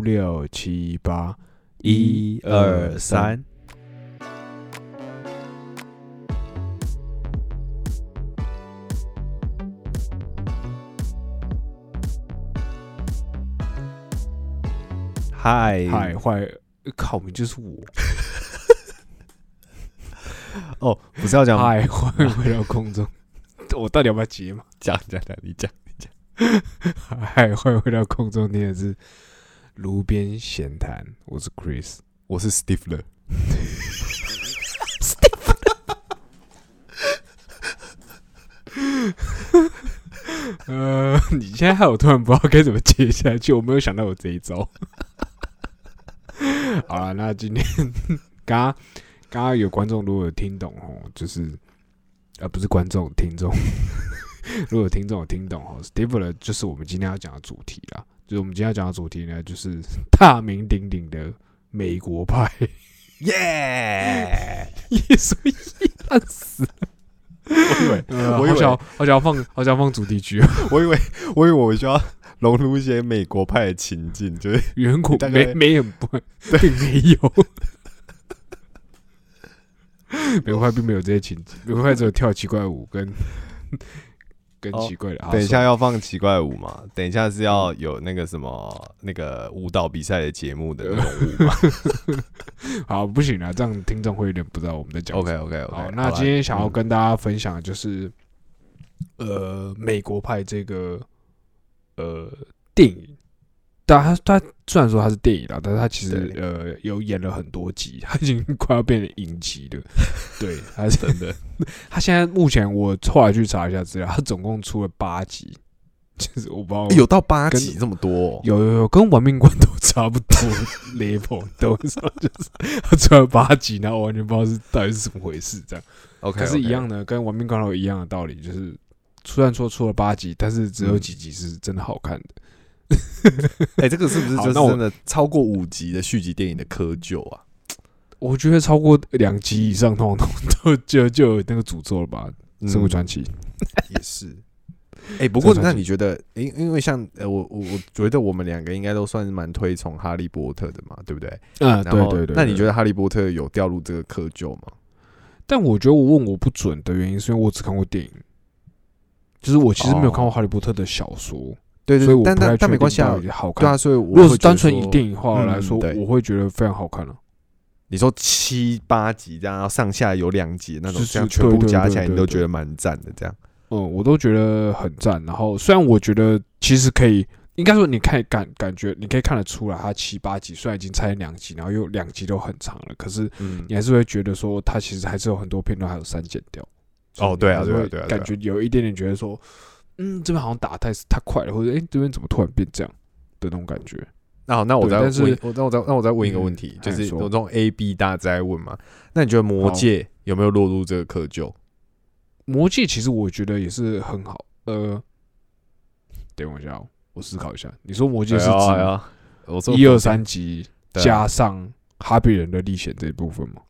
五六七八，一二三，嗨嗨，坏，靠，明就是我。哦，不是要讲嗨，欢迎回到空中。我到底要不要接嘛？讲讲讲，你讲你讲。嗨，欢迎回到空中，你也是炉边闲谈。我是 Chris，我是 Stifler。呃，你现在害我突然不知道该怎么接下去，我没有想到有这一招。好了，那今天刚刚刚有观众如果有听懂哦，就是呃不是观众听众，如果有听众有听懂哦，Stifler 就是我们今天要讲的主题啦。就是我们今天要讲的主题呢，就是 大名鼎鼎的美国派。耶！耶稣一烂死了。我以为呃，我以为好想好想要放好想要放主题曲啊，我以为我以为我需要融入一些美国派的情境，就是远古大概没没有不并没有，美国派并没有这些情景，美国派只有跳奇怪舞跟跟哦奇怪的。好等一下要放奇怪舞嘛，等一下是要有那个什么那个舞蹈比赛的节目的那种舞嘛。好不行啊，这样听众会有点不知道我们在讲 OK。OK OK，好，那今天想要跟大家分享的就是，呃，美国派这个呃电影，但他他虽然说他是电影啦，但是他其实呃有演了很多集，他已经快要变成影集了。对，他是真的。他现在目前我后来去查一下资料，他总共出了八集，就是我不知道欸有到八集这么多哦，有有有，跟亡命关头 差不多 level，懂我意思吗？就是 他出了八集，然后我完全不知道是到底是怎么回事，这样。OK，可是，一样的，跟亡命关头一样的道理，就是虽然说出了八集，但是只有几集是真的好看的。哎，这个是不是就是真的超过五集的续集电影的窠臼啊？我觉得超过两集以上，通常都都就就有那个诅咒了吧？嗯生活传奇，也是。哎，不过那你觉得，因因为像呃，我我我觉得我们两个应该都算是蛮推崇哈利波特的嘛，对不对？嗯，对对对。那你觉得？哈利波特有掉入这个窠臼吗？但我觉得我问我不准的原因，是因为我只看过电影，就是我其实没有看过哦哈利波特的小说，对对所以，我但但但没关系啊好看对啊，所以我如果是会觉得单纯以说电影化来说，嗯我会觉得非常好看了、你说七八集这样，然后上下有两集那种，这样全部加起来，你都觉得蛮赞的。这样，嗯，我都觉得很赞。然后虽然我觉得其实可以，应该说你看感感觉你可以看得出来，它七八集虽然已经拆成两集，然后又两集都很长了，可是嗯你还是会觉得说它其实还是有很多片段还有删减掉。哦对啊对啊对啊感觉有一点点觉得说，嗯，这边好像打太太快了，或者哎、诶这边怎么突然变这样的那种感觉。那好，那我再问，我那我再那我再问一个问嗯题，就是有这种 A B 大家在问嘛？那你觉得魔界有没有落入这个窠臼？魔界其实我觉得也是很好，呃，等我一下哦，我思考一下。你说魔界是哎指呀我说一二，三集加上哈比人的历险这一部分吗？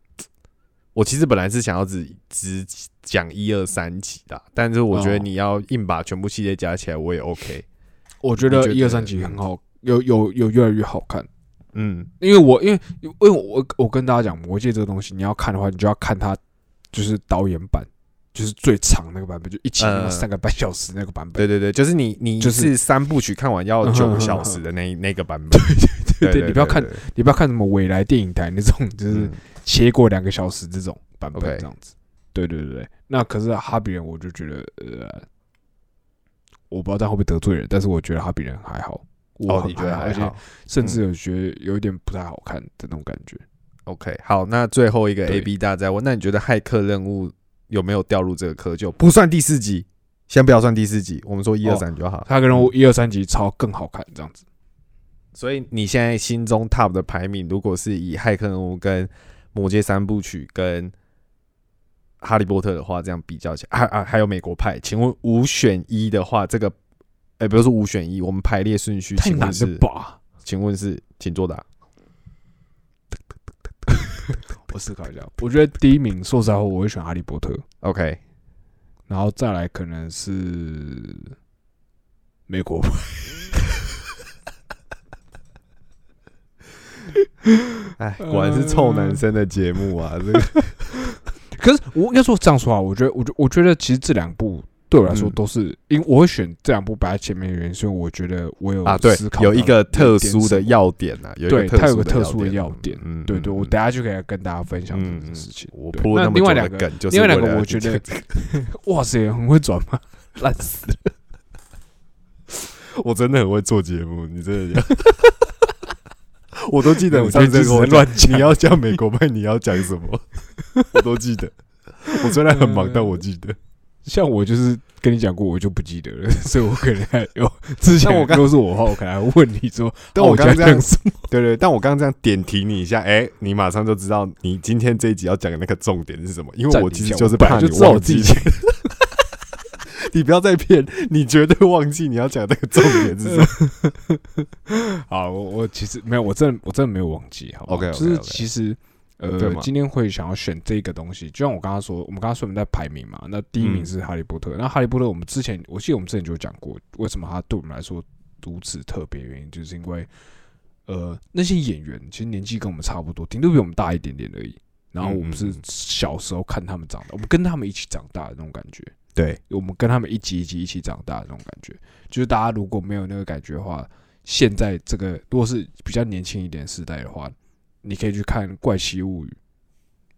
我其实本来是想要只只讲一二三集的，但是我觉得哦你要硬把全部系列加起来，我也 OK。我觉得得一二三集很好，有有有越来越好看。嗯，因为我因为因为我我跟大家讲，魔戒这个东西，你要看的话，你就要看它就是导演版，就是最长那个版本，就一集他妈呃三个半小时那个版本。对对对，就是你你就是是三部曲看完要九个小时的那 那个版本。对对对，你不要看，你不要看什么未来电影台那种，就是嗯切过两个小时这种版本这样子。对对对对，那可是哈比人，我就觉得呃，我不知道这样会不会得罪人，但是我觉得哈比人还好。我你觉得好而且还好甚至有觉得有一点不太好看的那种感觉。？OK，好，那最后一个 A B 大在问，那你觉得骇客任务有没有掉入这个窠臼？不算第四集，先不要算第四集，我们说一二哦三就好。他跟我一二三集超更好看，这样子。所以你现在心中 top 的排名，如果是以骇客任务跟魔戒三部曲跟哈利波特的话，这样比较起来，还啊还有美国派，请问五选一的话，这个哎、不是说五选一，我们排列顺序，太难了请问是？吧？请问是，请作答。我思考一下，我觉得第一名，说实在话，我会选哈利波特，OK，然后再来可能是美国派。哎，果然是臭男生的节目啊！这个 可是我应该说这样说啊，我觉得，我觉，我觉得其实这两部对我来说嗯都是，因为我会选这两部摆在前面的原因，是因为我觉得我有啊，对有一个特殊的要点啊，有一对，个它有个特特殊的要点，嗯，对对，我嗯等下就可以跟大家分享这嗯件事情。我那么另外两个，的梗，就是另外两为了要个我觉得，哇塞，很会转吗？烂死了！我真的很会做节目，你真的。我都记得我你上次跟我乱讲，你要讲美国派，你要讲什么，我都记得。我虽然很忙，嗯但我记得。像我就是跟你讲过，我就不记得了，所以我可能还有之前我刚如果是我的话，我可能还会问你说，但哦我刚我刚刚这样？对对，但我刚刚这样点题你一下，哎、你马上就知道你今天这一集要讲的那个重点是什么，因为我其实就是怕你忘记。你不要再骗，你绝对忘记你要讲那个重点是什么。好，我我其实没有，我真的我真的没有忘记，好不好 OK，OK，OK 就是其实呃嘛，今天会想要选这个东西，就像我刚刚说，我们刚刚说我们在排名嘛，那第一名嗯是哈利波特，那哈利波特我们之前我记得我们之前就有讲过，为什么它对我们来说如此特别，原因就是因为呃那些演员其实年纪跟我们差不多，顶多比我们大一点点而已。然后我们是小时候看他们长大，我们跟他们一起长大的那种感觉。对，我们跟他们一级一级一起长大的那种感觉。就是大家如果没有那个感觉的话，现在这个如果是比较年轻一点时代的话，你可以去看《怪奇物语》，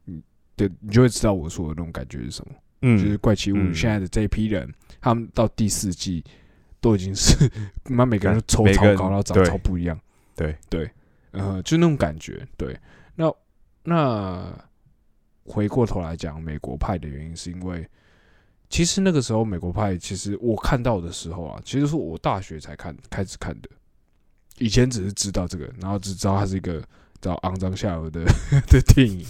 嗯，对，你就会知道我说的那种感觉是什么。嗯就是《嗯，怪奇物语》嗯现在的这一批人，他们到第四季都已经是，妈每个人都抽超高，然后长对超不一样。对对，呃，就那种感觉。对，那那回过头来讲美国派的原因，是因为其实那个时候美国派，其实我看到的时候啊，其实是我大学才看开始看的，以前只是知道这个，然后只知道它是一个叫肮脏下流的 的电影。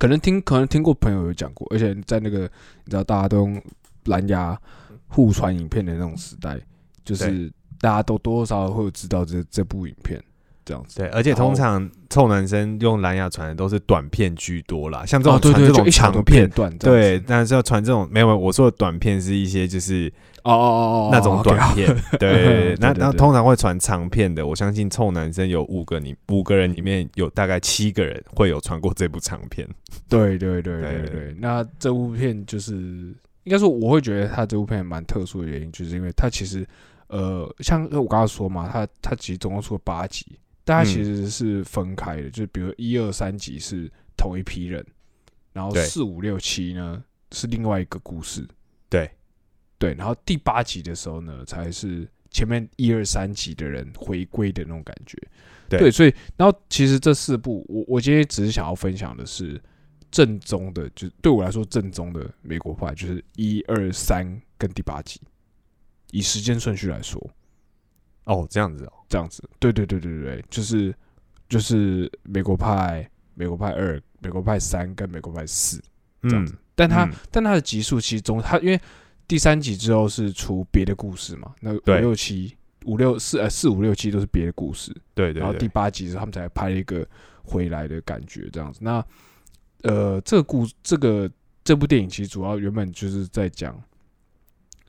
可能听可能听过朋友有讲过，而且在那个你知道大家都用蓝牙互传影片的那种时代，就是大家都多多少少会有知道这这部影片这样子。对，而且通常臭男生用蓝牙传的都是短片居多啦，像这种传这种长片片，段对，但是要传这种没有没有，我说的短片是一些就是哦哦哦哦，那种短片，对，那那通常会传长片的，我相信臭男生有五个你五个人里面有大概七个人会有传过这部长片，对对对对对对。那这部片就是应该说，我会觉得他这部片蛮特殊的原因，就是因为他其实呃，像我刚刚说嘛，他他其实总共出了八集，但它嗯。其实是分开的，就是比如一二三集是同一批人，然后对。四五六七呢是另外一个故事，对。对，然后第八集的时候呢，才是前面一二三集的人回归的那种感觉。对所以然后其实这四部，我我今天只是想要分享的是正宗的，就对我来说正宗的美国派，就是一二三跟第八集，以时间顺序来说，哦，这样子哦，这样子。对对对对对对，就是就是美国派、美国派二、美国派三跟美国派四。这样子。但它、嗯但它的集数其实中，它因为第三集之后是出别的故事嘛，那五六七五六四呃四五六七都是别的故事，对对然后第，八集的时候他们才拍了一个回来的感觉这样子。那呃，这个故这个这部电影其实主要原本就是在讲，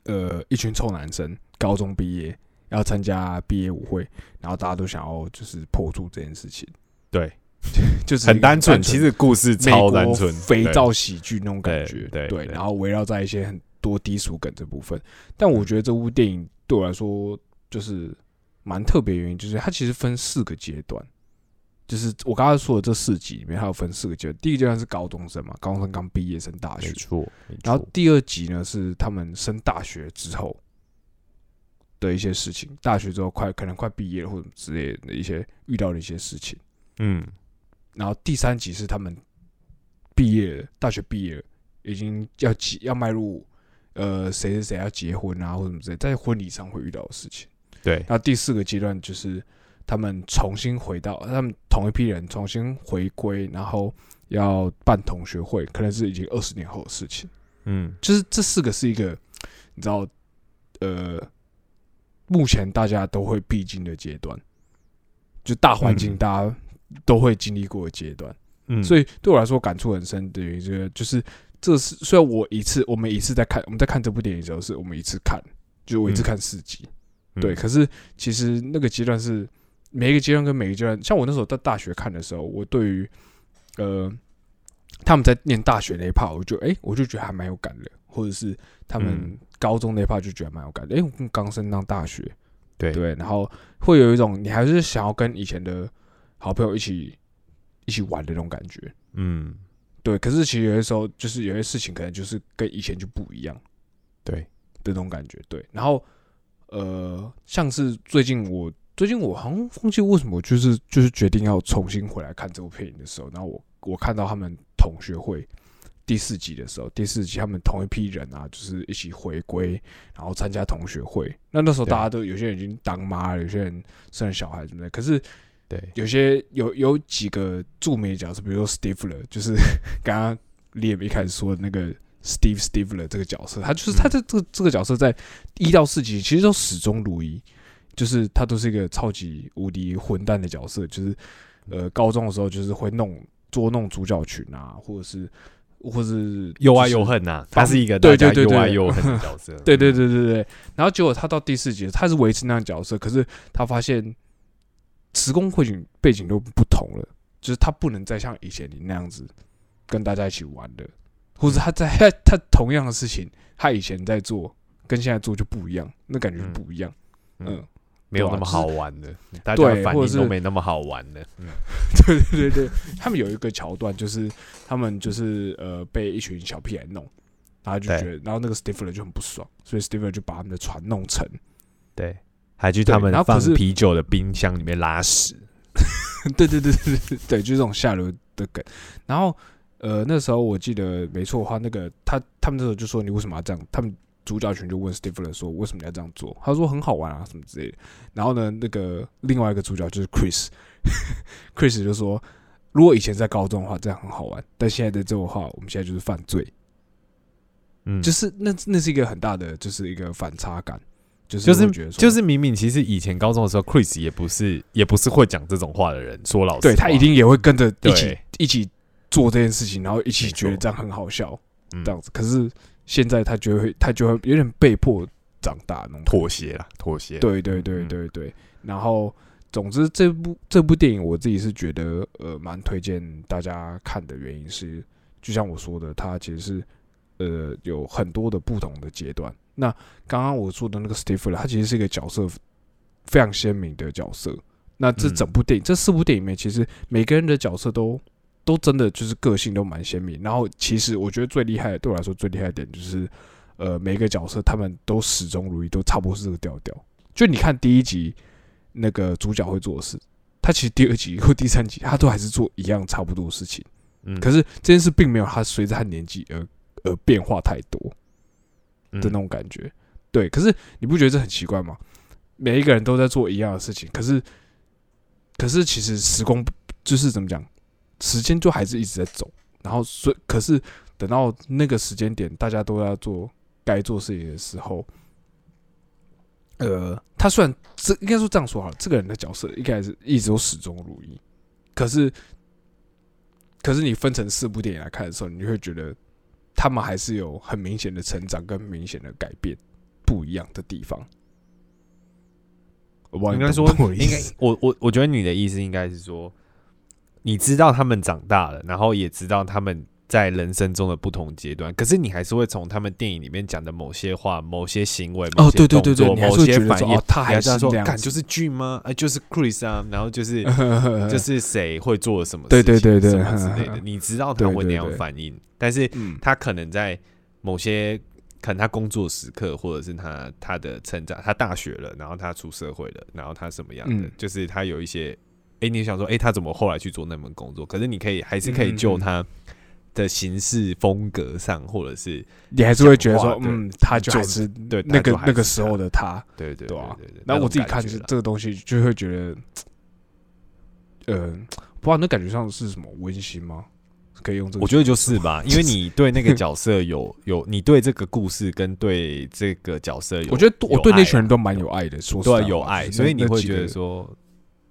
呃，一群臭男生高中毕业要参加毕业舞会，然后大家都想要就是破处这件事情，对，就是很单纯，其实故事超单纯，肥皂喜剧那种感觉，对对对然后围绕在一些很多低俗梗这部分。但我觉得这部电影对我来说就是蛮特别，原因就是它其实分四个阶段，就是我刚才说的这四集里面，它有分四个阶段。第一个阶段是高中生嘛，高中生刚毕业升大学，没错，然后第二集呢是他们升大学之后的一些事情，大学之后快可能快毕业了或者之类的一些遇到的一些事情。嗯，然后第三集是他们毕业了，大学毕业了，已经要结要迈入呃谁谁谁要结婚啊或者什么之类，在婚礼上会遇到的事情。对，那第四个阶段就是他们重新回到他们同一批人重新回归，然后要办同学会，可能是已经二十年后的事情。嗯，就是这四个是一个你知道呃，目前大家都会必经的阶段，就大环境嗯。大家都会经历过的阶段。嗯，所以以对我来说感触很深的原因，就是就是这是虽然我一次我们一次在看我们在看这部电影的时候，是我们一次看，就是我一次嗯。看四集，对，可是其实那个阶段是每一个阶段跟每个阶段，像我那时候在大学看的时候，我对于呃他们在念大学那一 part，我就哎、我就觉得还蛮有感的，或者是他们嗯高中那一 part 就觉得蛮有感的，哎、我们刚升上大学，对对，然后会有一种你还是想要跟以前的好朋友一起一起玩的那种感觉，嗯，对。可是其实有些时候，就是有些事情可能就是跟以前就不一样对，的那种感觉，对。然后呃，像是最近我最近我好像忘记为什么，就是就是决定要重新回来看这部片影的时候，然后我我看到他们同学会。第四集的时候，第四集他们同一批人啊，就是一起回归，然后参加同学会。那那时候大家都有些人已经当妈了，有些人生了小孩什么的。可是对，有些有有几个著名的角色，比如说 Stifler，就是 刚刚 Liam 一开始说的那个 Steve Stifler 这个角色，他就是嗯他这这个这个角色在一到四集其实都始终如一，就是他都是一个超级无敌混蛋的角色，就是呃高中的时候就是会弄捉弄主角群啊，或者是或是又爱又恨呐，帮他是一个对对对对又爱又恨的角色。对对嗯，对对对，然后结果他到第四集，他是维持那样角色，可是他发现时空背景背景都不同了，就是他不能再像以前你那样子跟大家一起玩的，或者他在他 他同样的事情，他以前在做跟现在做就不一样，那感觉就嗯。不一样。嗯。嗯，没有那么好玩的，大家的反应都没那么好玩的。嗯 对对对对，他们有一个桥段，就是他们就是呃被一群小屁孩弄，然后就觉得，然后那个 Stifler 就很不爽，所以 Stifler 就把他们的船弄沉。对，还去他们放啤酒的冰箱里面拉屎。对对对对对对，就这种下流的梗。然后呃，那时候我记得没错的话，那个他他们那时候就说你为什么要这样？他们主角群就问 Stifler 说为什么你要这样做？他说很好玩啊什么之类的。然后呢，那个另外一个主角就是 Chris，Chris 就说如果以前在高中的话这样很好玩，但现在的这种话，我们现在就是犯罪，嗯，就是那那是一个很大的就是一个反差感。就是就是觉得就是明明其实以前高中的时候，Chris 也不是也不是会讲这种话的人，说老对他一定也会跟着一起一起做这件事情，然后一起觉得这样很好笑。嗯这样子。可是现在他就会，他就会有点被迫长大那种。妥协啦，妥协。对对对嗯对对。然后，总之这部这部电影我自己是觉得呃蛮推荐大家看的原因是，就像我说的，它其实是呃有很多的不同的阶段。那刚刚我说的那个 Stifler，他其实是一个角色非常鲜明的角色。那这嗯整部电影，这四部电影里面，其实每个人的角色都都真的就是个性都蛮鲜明。然后，其实我觉得最厉害，对我来说最厉害的点就是，呃，每个角色他们都始终如一，都差不多是这个调调。就你看第一集那个主角会做的事，他其实第二集或第三集他都还是做一样差不多的事情。嗯可是这件事并没有他随着他年纪而而变化太多。嗯的那种感觉。对，可是你不觉得这很奇怪吗？每一个人都在做一样的事情，可是可是其实时光就是怎么讲，时间就还是一直在走。然后所以可是等到那个时间点，大家都要做该做事情的时候，呃，他虽然这应该说这样说好了，这个人的角色应该是一直都始终如一，可是可是你分成四部电影来看的时候，你就会觉得他们还是有很明显的成长跟明显的改变，不一样的地方。我应该说应该我我我觉得你的意思应该是说，你知道他们长大了，然后也知道他们在人生中的不同阶段，可是你还是会从他们电影里面讲的某些话、某些行为、某哦，些动作某些反应哦，，他还是说这样子，干就是 Jim 吗？哎，就是 Chris 啊，然后就是就 就是谁会做什么对事情，对对对什么 之类的，你知道他对会那样反应，但是嗯，他可能在某些可能他工作时刻，或者是他他的成长，他大学了，然后他出社会了，然后他什么样的，嗯。就是他有一些，哎、你想说，哎、他怎么后来去做那门工作？可是你可以还是可以就他的行事风格上，或者是你还是会觉得说，嗯，他就还是对那个那个时候的他。对对对啊对对，然后我自己看这这个东西，就会觉得，呃，不知道那感觉上是什么温馨吗？可以用这个，我觉得就是吧，因为你 对那个角色有有，你对这个故事跟对这个角色有，我觉得我对那群人都蛮有爱的，说实对有爱，所以你会觉得说，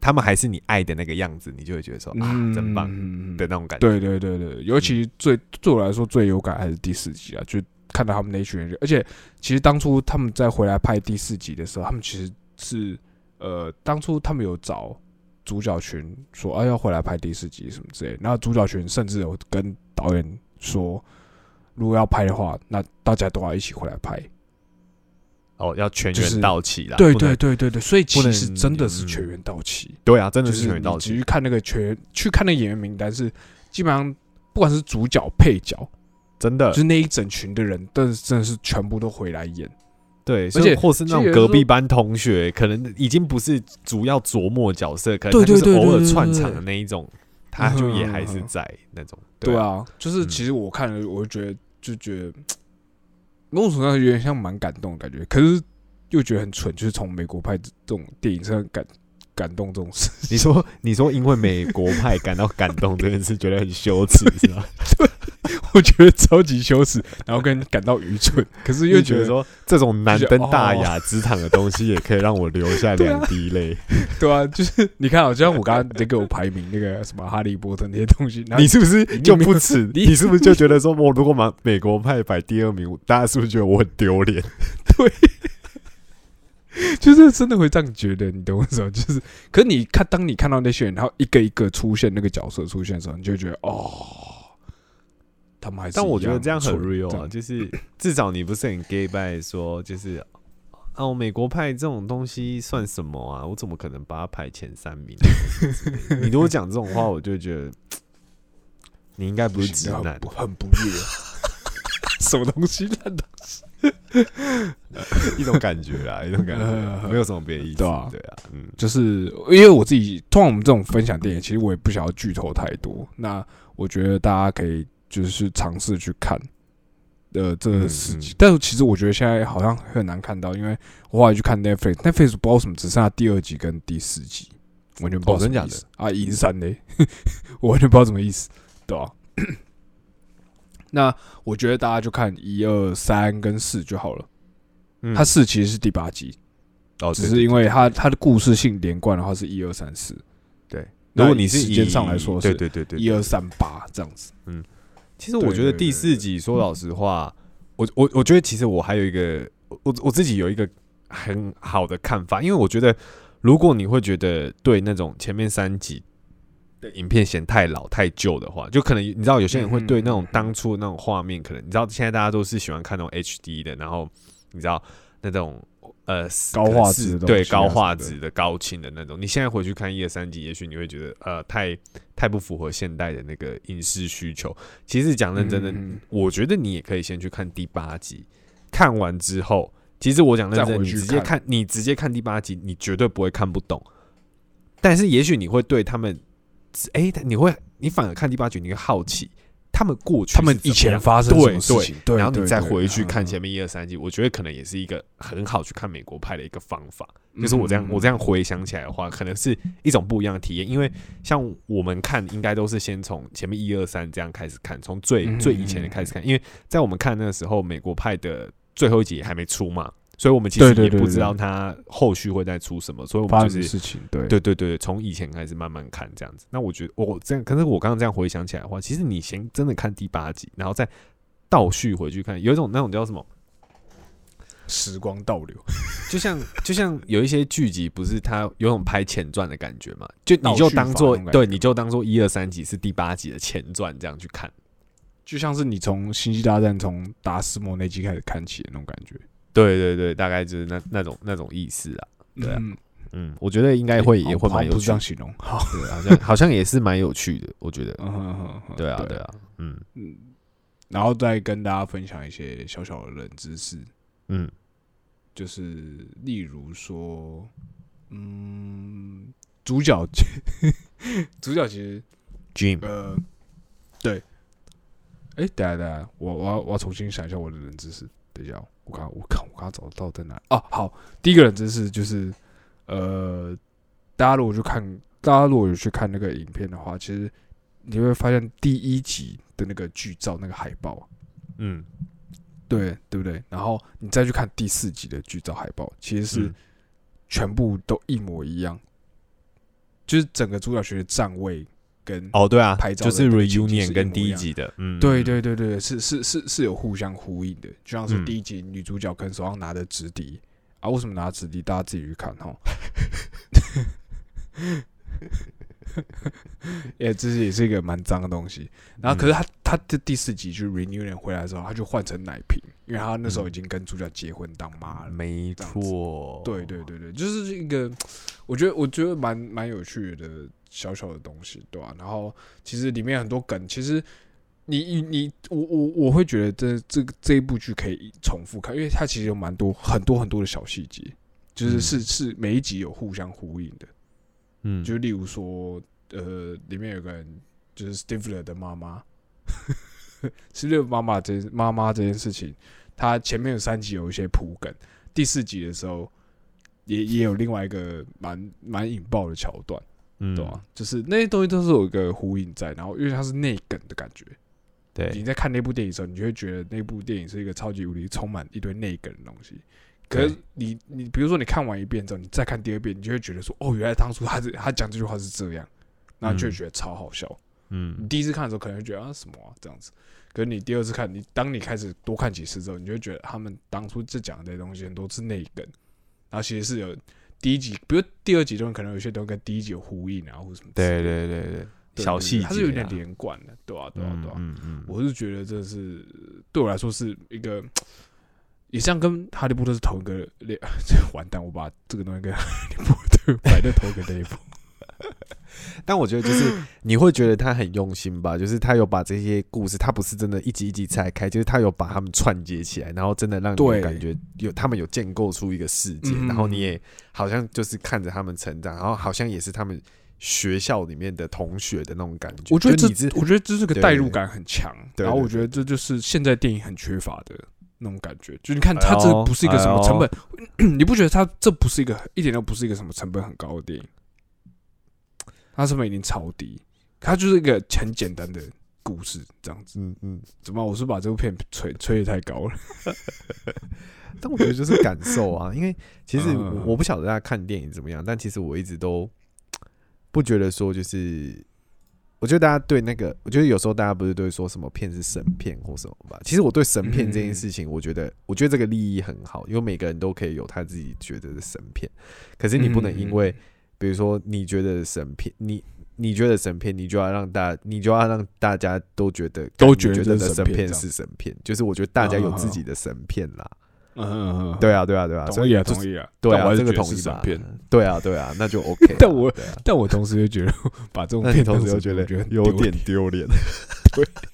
他们还是你爱的那个样子，你就会觉得说啊，真棒嗯的那种感觉。对对对对，尤其最对我来说最有感还是第四集啊，就看到他们那一群人，而且其实当初他们在回来拍第四集的时候，他们其实是呃，当初他们有找主角群说，啊、要回来拍第四集什么之类的。然后主角群甚至有跟导演说，如果要拍的话，那大家都要一起回来拍。哦，要全员到齐啦。对对对对对，所以其实真的是嗯全员到齐，对啊，真的是是全员到齐。去看那个全去看那个演员名单是基本上不管是主角配角，真的就是那一整群的人，但是真的是全部都回来演。对，而且或是那种隔壁班同学，可能已经不是主要琢磨角色，可能他就是偶尔串场的那一种，他就也还是嗯在那种。对啊，啊，就是嗯其实我看了，我就觉得就觉得某种程度上有点像蛮感动的感觉，可是又觉得很蠢，就是从美国派这种电影上感感动这种事。你说你说因为美国派感到感动这件事，觉得很羞耻是吧？我觉得超级羞耻，然后跟感到愚蠢，可是又觉得说这种难登大哦雅之堂的东西，也可以让我流下 两滴泪。对啊，就是你看，好像我刚刚在给我排名那个什么哈利波特那些东西，你是不是就不耻？你你是不是就觉得说，我如果把美国派摆第二名，大家是不是觉得我很丢脸？对就是真的会这样觉得，你懂我意思吗？就是，可是你看，当你看到那些人，然后一个一个出现那个角色出现的时候，你就觉得哦，他们还是但我觉得这样很 real 啊，就是 至少你不是很 gay 拜说，就是哦，美国派这种东西算什么啊？我怎么可能把它排前三名？你如果讲这种话，我就觉得你应该不是直男很。不很不悦，什么东西烂东西？一种感觉啦，一种感觉没有什么别的意思。对啊对啊，嗯，就是因为我自己，通常我们这种分享电影，其实我也不想要剧透太多。那我觉得大家可以就是尝试去看，呃，这嗯四集。嗯但是其实我觉得现在好像很难看到，因为我后来去看 Netflix，Netflix 不知道什么只剩下第二集跟第四集，完全不知道什么意思、啊，银山嘞，我完全不知道什么意思，对吧、那我觉得大家就看一二三跟四就好了。嗯。它四其实是第八集，哦，只是因为它它的故事性连贯的话是一二三四，对，如果你是时间上来说是对对对对，一二三八这样子。其实我觉得第四集，说老实话，我我我觉得其实我还有一个，我我自己有一个很好的看法，因为我觉得如果你会觉得对那种前面三集的影片嫌太老太旧的话，就可能你知道有些人会对那种当初的那种画面，可能你知道现在大家都是喜欢看那种 HD 的，然后你知道那种。呃，高画质对高画质的高清的那种，你现在回去看一二三集，也许你会觉得呃太太不符合现代的那个影视需求。其实讲认真的，我觉得你也可以先去看第八集，看完之后，其实我讲认真，你直接看，你直接看第八集，你绝对不会看不懂。但是也许你会对他们，哎、你会，你反而看第八集，你会好奇他们过去他们以前发生什么事情，对，然后你再回去看嗯前面一二三集，我觉得可能也是一个很好去看美国派的一个方法。就是我这样嗯我这样回想起来的话，可能是一种不一样的体验。因为像我们看，应该都是先从前面一二三这样开始看，从最嗯最以前的开始看。因为在我们看那个时候，美国派的最后一集还没出嘛，所以我们其实也不知道他后续会再出什么，所以我们就是事情，对对对对，从以前开始慢慢看这样子。那我觉得我这样，可是我刚刚这样回想起来的话，其实你先真的看第八集，然后再倒叙回去看，有一种那种叫什么？时光倒流，就像就像有一些剧集，不是它有种拍前传的感觉嘛？就你就当做对，你就当做一二三集是第八集的前传这样去看。就像是你从《星际大战》从达斯摩那集开始看起的那种感觉，对对对，大概就是那那种那种意思啊。对啊。嗯，嗯，我觉得应该会也会好像不是这样蛮有趣的，形容，好，对，好像好像也是蛮有趣的，我觉得。对啊，对。啊，嗯。嗯，然后再跟大家分享一些小小的冷知识，嗯，就是例如说，嗯，主角 主角其实 Jim，呃，对，哎、等一下等一下，我我要我要重新想一下我的冷知识，等一下，我看我看我刚找到在哪里？哦，好，第一个人真是就是，呃，大家如果去看，大家如果有去看那个影片的话，其实你会发现第一集的那个剧照那个海报，嗯，对对不对？然后你再去看第四集的剧照海报，其实是嗯。全部都一模一样，就是整个主角群的站位跟哦，对啊拍，照就是 reunion 跟第一集的，嗯，对嗯，对对对，是是是是有互相呼应的，就像是嗯第一集女主角跟手上拿的纸笛啊，为什么拿纸笛？大家自己去看哈。也这是也是一个蛮脏的东西。然后可是他他的第四集就 reunion 回来的时候，他就换成奶瓶，因为他那时候已经跟主角结婚当妈了。没错，对对对对，就是一个，我觉得我觉得蛮蛮有趣的小小的东西，对吧、然后其实里面很多梗，其实你你你我我我会觉得这这个这一部剧可以重复看，因为它其实有蛮多很多很多的小细节，就是嗯。是是每一集有互相呼应的，嗯，就例如说，呃，里面有个人就是 Stifler 的妈妈，Stifler 妈妈这妈妈这件事情，他前面有三集有一些铺梗，第四集的时候也也有另外一个蛮蛮引爆的桥段，嗯对吧、就是那些东西都是有一个呼应在，然后因为它是内梗的感觉，对，你在看那部电影的时候，你就会觉得那部电影是一个超级无敌充满一堆内梗的东西。可是你你比如说你看完一遍之后，你再看第二遍，你就会觉得说，哦，原来当初他是他讲这句话是这样，然后就会嗯觉得超好笑。嗯你嗯第一次看的时候可能会觉得啊什么啊这样子，可是你第二次看，你当你开始多看几次之后，你就会觉得他们当初这讲的这些东西很多是内梗，然后其实是有第一集，比如第二集中可能有些都跟第一集有呼应啊，或者什么对，对对对，小细节啊，它是有点连贯的，对啊对啊对啊。嗯嗯，我是觉得这是对我来说是一个，也像跟哈利波特是同一个类，这 完蛋，我把这个东西跟哈利波特摆在同一个 level。但我觉得就是 你会觉得他很用心吧，就是他有把这些故事，他不是真的一集一集拆开，就是他有把他们串接起来，然后真的让你感觉有他们有建构出一个世界，嗯然后你也好像就是看着他们成长，然后好像也是他们学校里面的同学的那种感觉。我觉得这我觉得这是个代入感很强，然后我觉得这就是现在电影很缺乏的那种感觉。就你看，它这不是一个什么成本，你不觉得它这不是一个一点都不是一个什么成本很高的电影？它成本已经超低，它就是一个很简单的故事这样子。嗯嗯，怎么？我是把这部片吹吹的太高了？但我觉得就是感受啊，因为其实嗯我我不晓得大家看电影怎么样，但其实我一直都不觉得说就是，我觉得大家对那个，我觉得有时候大家不是都会说什么片是神片或什么吧？其实我对神片这件事情，我觉得我觉得这个利益很好，因为每个人都可以有他自己觉得的神片，可是你不能因为比如说你觉得神片，你。你觉得神片，你就要让大，你就要让大家都觉得都觉觉得这是得的神片是神片，就是我觉得大家有自己的神片啦。嗯嗯嗯，对啊，对啊，对啊，所同意啊，同意啊，对啊，这个同意吧片。？对啊，对啊，那就 OK 啊。但我但我同时又觉得 把这种片当同时又觉得有点丢脸。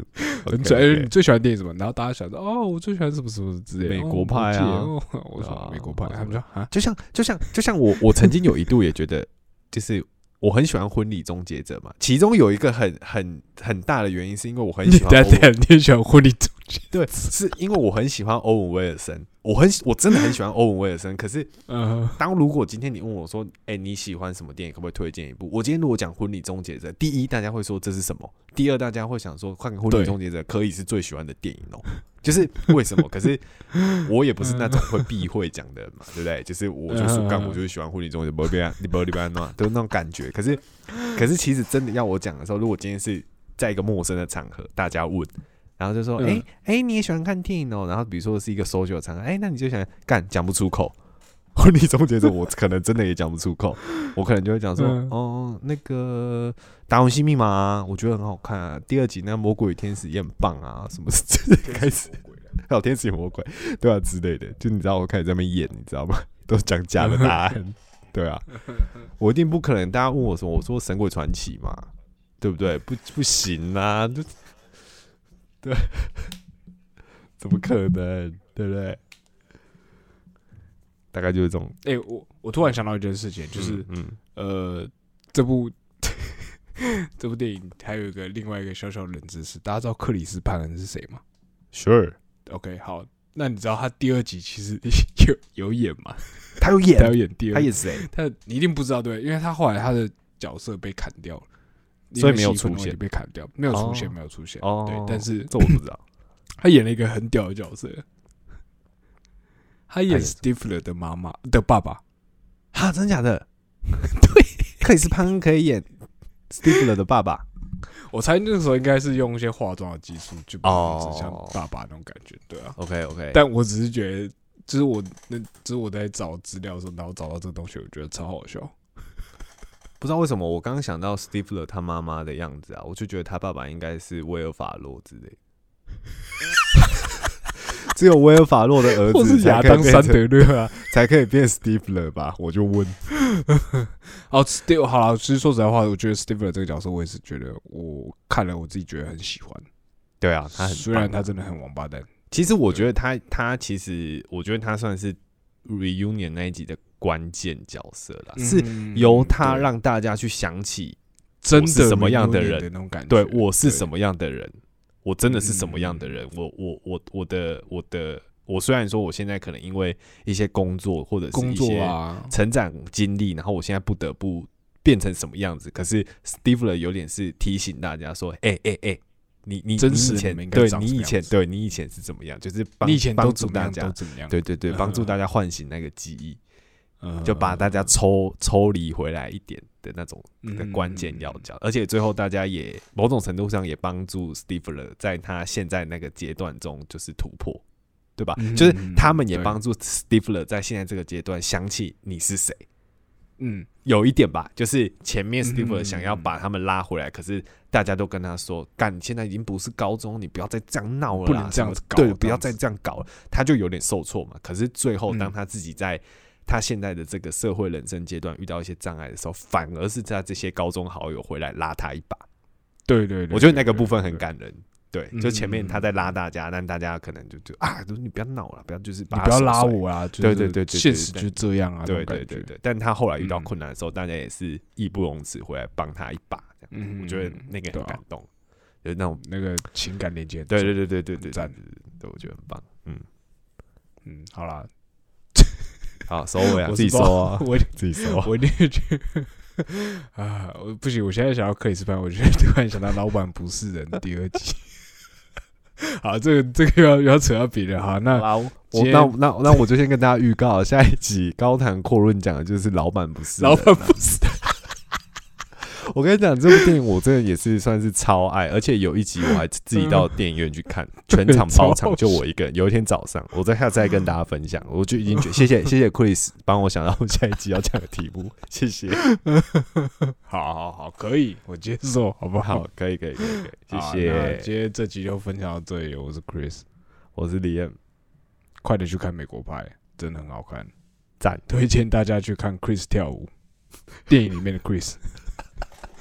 很你最喜欢电影什么？然后大家想着哦，我最喜欢什么什么之类的。美哦国派啊我说啊美国派，他们说啊，就像就像就像我我曾经有一度也觉得，就是我很喜欢《婚礼终结者》嘛，其中有一个很很很大的原因是因为我很喜欢你也喜欢婚礼终结？对，是因为我很喜欢欧文威尔森，我很我真的很喜欢欧文威尔森。可是嗯，当如果今天你问我说，哎、你喜欢什么电影，可不可以推荐一部？我今天如果讲《婚礼终结者》，第一大家会说这是什么？第二大家会想说，看《婚礼终结者》可以是最喜欢的电影哦、就是为什么？可是我也不是那种会避讳讲的人嘛，对不对？就是我就说干，嗯我就是喜欢《婚礼终结者》，不会你不会安诺，都是那种感觉。可是，可是其实真的要我讲的时候，如果今天是在一个陌生的场合，大家问。然后就说，嗯哎、哎、你也喜欢看电影哦？然后比如说是一个 social 场合，哎、那你就想干讲不出口。婚礼终结者，我可能真的也讲不出口，我可能就会讲说，嗯哦，那个《达文西密码》啊，我觉得很好看啊。第二集那魔鬼与天使也很棒啊，什么之类开始还有天使与魔鬼，对啊之类的，就你知道我开始在那边演，你知道吗？都讲假的答案，对啊，我一定不可能。大家问我说，我说《神鬼传奇》嘛，对不对？不不行啊，就对，怎么可能？对不对？大概就是这种，哎，我我突然想到一件事情，就是嗯，呃，这部 这部电影还有一个另外一个小小的冷知识，大家知道克里斯潘恩是谁吗 Sure，？OK，好，那你知道他第二集其实 有有演吗？他有演他有演第二，他演谁？他你一定不知道对，因为他后来他的角色被砍掉了，所以没有出现被砍掉，没有出现，哦没有出现。哦对，但是这我不知道。他演了一个很屌的角色，他演 Stifler 的妈妈的爸爸。哈，真假的？对，克里斯潘恩可以演 Stifler 的爸爸。我猜那个时候应该是用一些化妆的技术，就不哦是像爸爸那种感觉，对啊。OK OK，但我只是觉得，就是我那，就是我在找资料的时候，然后找到这个东西，我觉得超好笑。不知道为什么我刚刚想到 Stifler 他妈妈的样子啊，我就觉得他爸爸应该是威尔法洛之类。只有威尔法洛的儿或子是亚当·山德勒啊。才可以变 Stifler 吧？我就问。哦，Steve 好了，其实说实在话，我觉得 Steve 这个角色，我也是觉得我看了我自己觉得很喜欢。对啊，他很虽然他真的很王八蛋，其实我觉得他他其实我觉得他算是 reunion 那一集的关键角色啦，是嗯由他让大家去想起，真的什么样的人的那种感觉。对我是什么样的人，我真的是什么样的人，我我我我的我的我虽然说我现在可能因为一些工作或者是工作一些啊，成长经历，然后我现在不得不变成什么样子，可是 Stifler 有点是提醒大家说，哎哎哎。你你真实你以前你们应该长对你以前对你以前是怎么样？就是帮你以前帮都怎么样，助大家都怎么样？对对对，嗯帮助大家唤醒那个记忆，嗯，就把大家抽抽离回来一点的那种嗯的关键要角。而且最后大家也某种程度上也帮助 Stifler 在他现在那个阶段中就是突破，对吧？嗯就是他们也帮助 Stifler 在现在这个阶段想起你是谁。嗯，有一点吧，就是前面嗯 Stifler 想要把他们拉回来，可是大家都跟他说：“干，你现在已经不是高中，你不要再这样闹了，不能这样子搞对，不要再这样搞了。”他就有点受挫嘛。可是最后，嗯当他自己在他现在的这个社会人生阶段遇到一些障碍的时候，反而是在这些高中好友回来拉他一把。对对对，我觉得那个部分很。感人。对，嗯就前面他在拉大家，但大家可能就就啊，都你不要闹了，不要就是你不要拉我啊！就是对对对现实就是这样啊！对对对对，但他后来遇到嗯困难的时候，大家也是义不容辞回来帮他一把，这样嗯，我觉得那个很感动，就是那种那个情感连接对对对对对对对很赞对，对我觉得很棒。嗯，嗯，好啦，好收尾 啊，我自己是不知道收啊，我自己收。我一定觉得啊，我不行，我现在想到克里斯潘，我觉得突然想到《老板不是人》第二集。好，这个这个要要扯到别人哈，那，我那那那我就先跟大家预告，下一集高谈阔论讲的就是老板不是老板不是 我跟你讲，这部电影我真的也是算是超爱，而且有一集我还自己到电影院去看，全场包场，就我一个人。有一天早上，我在下次再跟大家分享，我就已经觉谢谢谢谢 Chris 帮我想到下一集要讲的题目，谢谢。好好好，可以，我接受，好不好？好，可以可以可以可以，谢谢。今天这集就分享到这里，我是 Chris，我是李彦，快点去看《美国派》，真的很好看，赞。推荐大家去看 Chris 跳舞，电影里面的 Chris。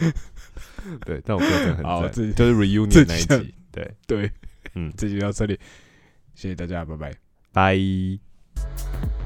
对，但我歌真的很赞，好这就是 reunion 那一集集。对，对，嗯，这集到这里，谢谢大家，拜拜。拜。